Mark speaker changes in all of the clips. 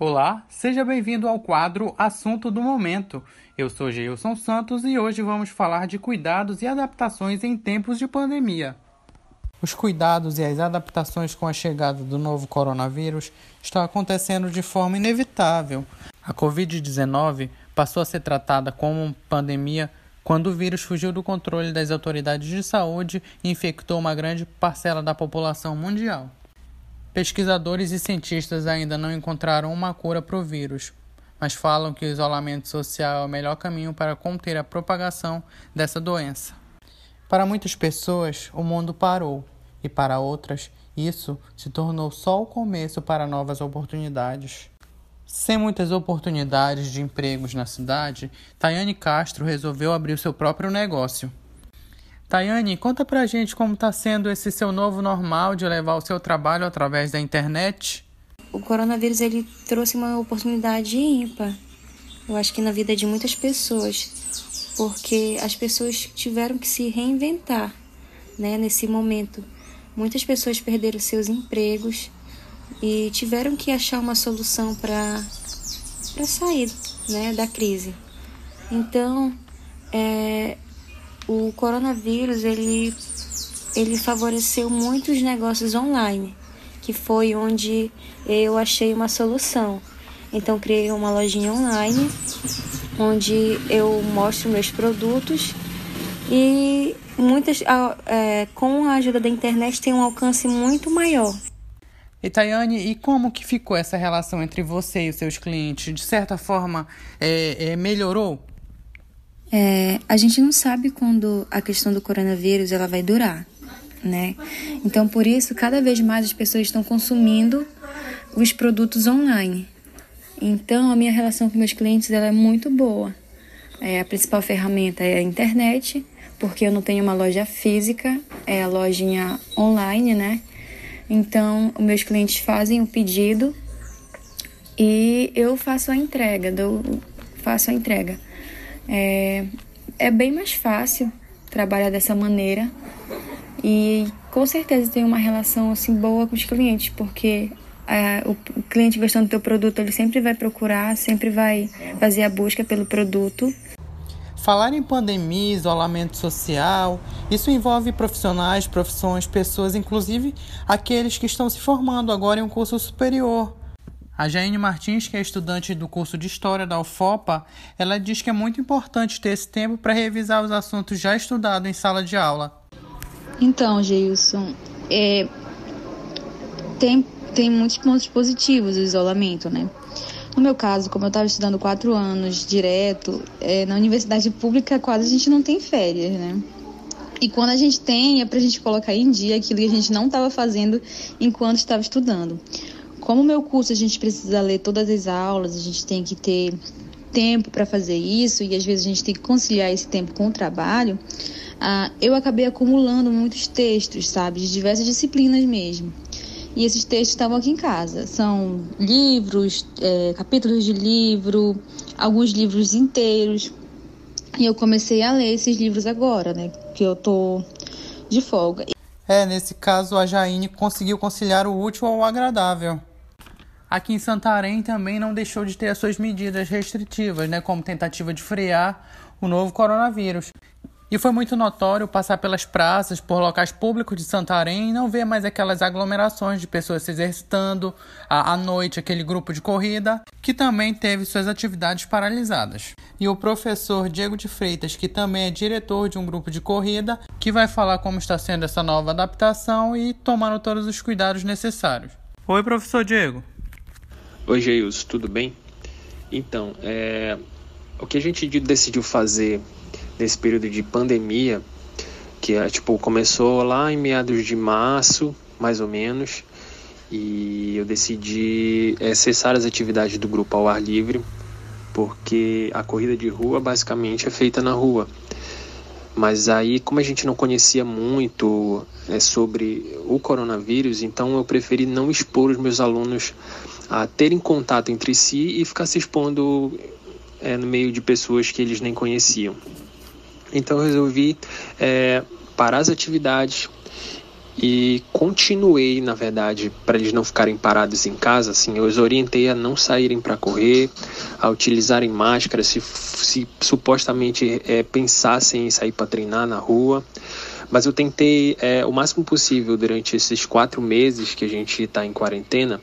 Speaker 1: Olá, seja bem-vindo ao quadro Assunto do Momento. Eu sou Geilson Santos e hoje vamos falar de cuidados e adaptações em tempos de pandemia. Os cuidados e as adaptações com a chegada do novo coronavírus estão acontecendo de forma inevitável. A Covid-19 passou a ser tratada como pandemia quando o vírus fugiu do controle das autoridades de saúde e infectou uma grande parcela da população mundial. Pesquisadores e cientistas ainda não encontraram uma cura para o vírus, mas falam que o isolamento social é o melhor caminho para conter a propagação dessa doença. Para muitas pessoas, o mundo parou, e para outras, isso se tornou só o começo para novas oportunidades. Sem muitas oportunidades de empregos na cidade, Tayane Castro resolveu abrir o seu próprio negócio. Tayane, conta pra gente como está sendo esse seu novo normal de levar o seu trabalho através da internet.
Speaker 2: O coronavírus ele trouxe uma oportunidade ímpar, eu acho que na vida de muitas pessoas, porque as pessoas tiveram que se reinventar, né, nesse momento. Muitas pessoas perderam seus empregos e tiveram que achar uma solução para para sair, né, da crise. Então, é, o coronavírus ele, ele favoreceu muitos negócios online, que foi onde eu achei uma solução. Então criei uma lojinha online onde eu mostro meus produtos e muitas é, com a ajuda da internet tem um alcance muito maior.
Speaker 1: E Tayane, e como que ficou essa relação entre você e os seus clientes? De certa forma, é, é, melhorou?
Speaker 2: É, a gente não sabe quando a questão do coronavírus ela vai durar, né? Então, por isso, cada vez mais as pessoas estão consumindo os produtos online. Então, a minha relação com meus clientes ela é muito boa. É, a principal ferramenta é a internet, porque eu não tenho uma loja física, é a lojinha online, né? Então, os meus clientes fazem o pedido e eu faço a entrega, dou, faço a entrega. É, é bem mais fácil trabalhar dessa maneira e com certeza tem uma relação assim boa com os clientes, porque é, o, cliente gostando do teu produto, ele sempre vai procurar, sempre vai fazer a busca pelo produto.
Speaker 1: Falar em pandemia, isolamento social, isso envolve profissionais, profissões, pessoas, inclusive aqueles que estão se formando agora em um curso superior. A Jaine Martins, que é estudante do curso de História da UFOPA, ela diz que é muito importante ter esse tempo para revisar os assuntos já estudados em sala de aula.
Speaker 3: Então, Geilson, é, tem, tem muitos pontos positivos o isolamento, né? No meu caso, como eu estava estudando quatro anos direto, é, na universidade pública quase a gente não tem férias, né? E quando a gente tem, é para a gente colocar em dia aquilo que a gente não estava fazendo enquanto estava estudando. Como meu curso a gente precisa ler todas as aulas, a gente tem que ter tempo para fazer isso e às vezes a gente tem que conciliar esse tempo com o trabalho, ah, eu acabei acumulando muitos textos, sabe, de diversas disciplinas mesmo. E esses textos estavam aqui em casa. São livros, é, capítulos de livro, alguns livros inteiros. E eu comecei a ler esses livros agora, né? Que eu tô de folga.
Speaker 1: É, nesse caso a Jaine conseguiu conciliar o útil ao agradável. Aqui em Santarém também não deixou de ter as suas medidas restritivas, né, como tentativa de frear o novo coronavírus. E foi muito notório passar pelas praças, por locais públicos de Santarém e não ver mais aquelas aglomerações de pessoas se exercitando à, noite, aquele grupo de corrida, que também teve suas atividades paralisadas. E o professor Diego de Freitas, que também é diretor de um grupo de corrida, que vai falar como está sendo essa nova adaptação e tomando todos os cuidados necessários. Oi, professor Diego.
Speaker 4: Oi, Geilson, tudo bem? Então, é, o que a gente decidiu fazer nesse período de pandemia, que é, tipo, começou lá em meados de março, mais ou menos, e eu decidi é, cessar as atividades do grupo ao ar livre, porque a corrida de rua basicamente é feita na rua. Mas aí, como a gente não conhecia muito é, sobre o coronavírus, então eu preferi não expor os meus alunos a terem contato entre si e ficar se expondo é, no meio de pessoas que eles nem conheciam. Então eu resolvi é, parar as atividades e continuei, na verdade, para eles não ficarem parados em casa, assim, eu os orientei a não saírem para correr, a utilizarem máscara, se, se supostamente é, pensassem em sair para treinar na rua. Mas eu tentei é, o máximo possível durante esses quatro meses que a gente está em quarentena,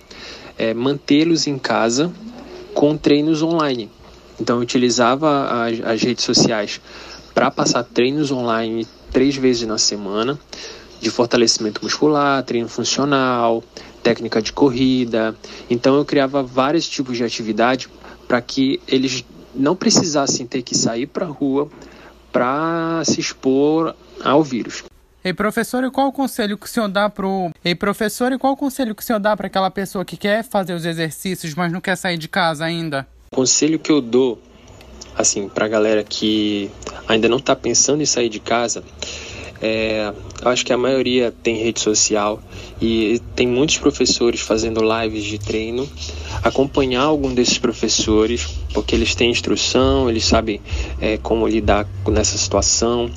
Speaker 4: é, mantê-los em casa com treinos online. Então eu utilizava as, as redes sociais para passar treinos online três vezes na semana de fortalecimento muscular, treino funcional, técnica de corrida. Então eu criava vários tipos de atividade para que eles não precisassem ter que sair para a rua para se expor ao vírus.
Speaker 1: Ei, professor, e qual o conselho que o senhor dá pro. Ei, professor, e qual o conselho que o senhor dá para aquela pessoa que quer fazer os exercícios, mas não quer sair de casa ainda?
Speaker 4: O conselho que eu dou, assim, para a galera que ainda não está pensando em sair de casa, é, acho que a maioria tem rede social e tem muitos professores fazendo lives de treino. Acompanhar algum desses professores, porque eles têm instrução, eles sabem é, como lidar nessa situação.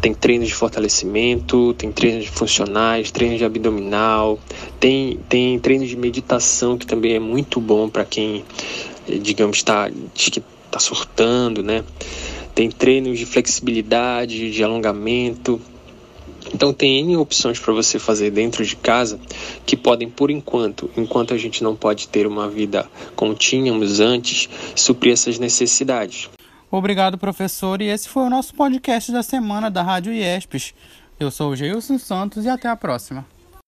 Speaker 4: Tem treinos de fortalecimento, tem treinos de funcionais, treinos de abdominal, tem, tem treinos de meditação que também é muito bom para quem, digamos, está tá surtando, né? Tem treinos de flexibilidade, de alongamento. Então tem N opções para você fazer dentro de casa que podem, por enquanto, enquanto a gente não pode ter uma vida como tínhamos antes, suprir essas necessidades.
Speaker 1: Obrigado, professor. E esse foi o nosso podcast da semana da Rádio IESPES. Eu sou o Geilson Santos e até a próxima.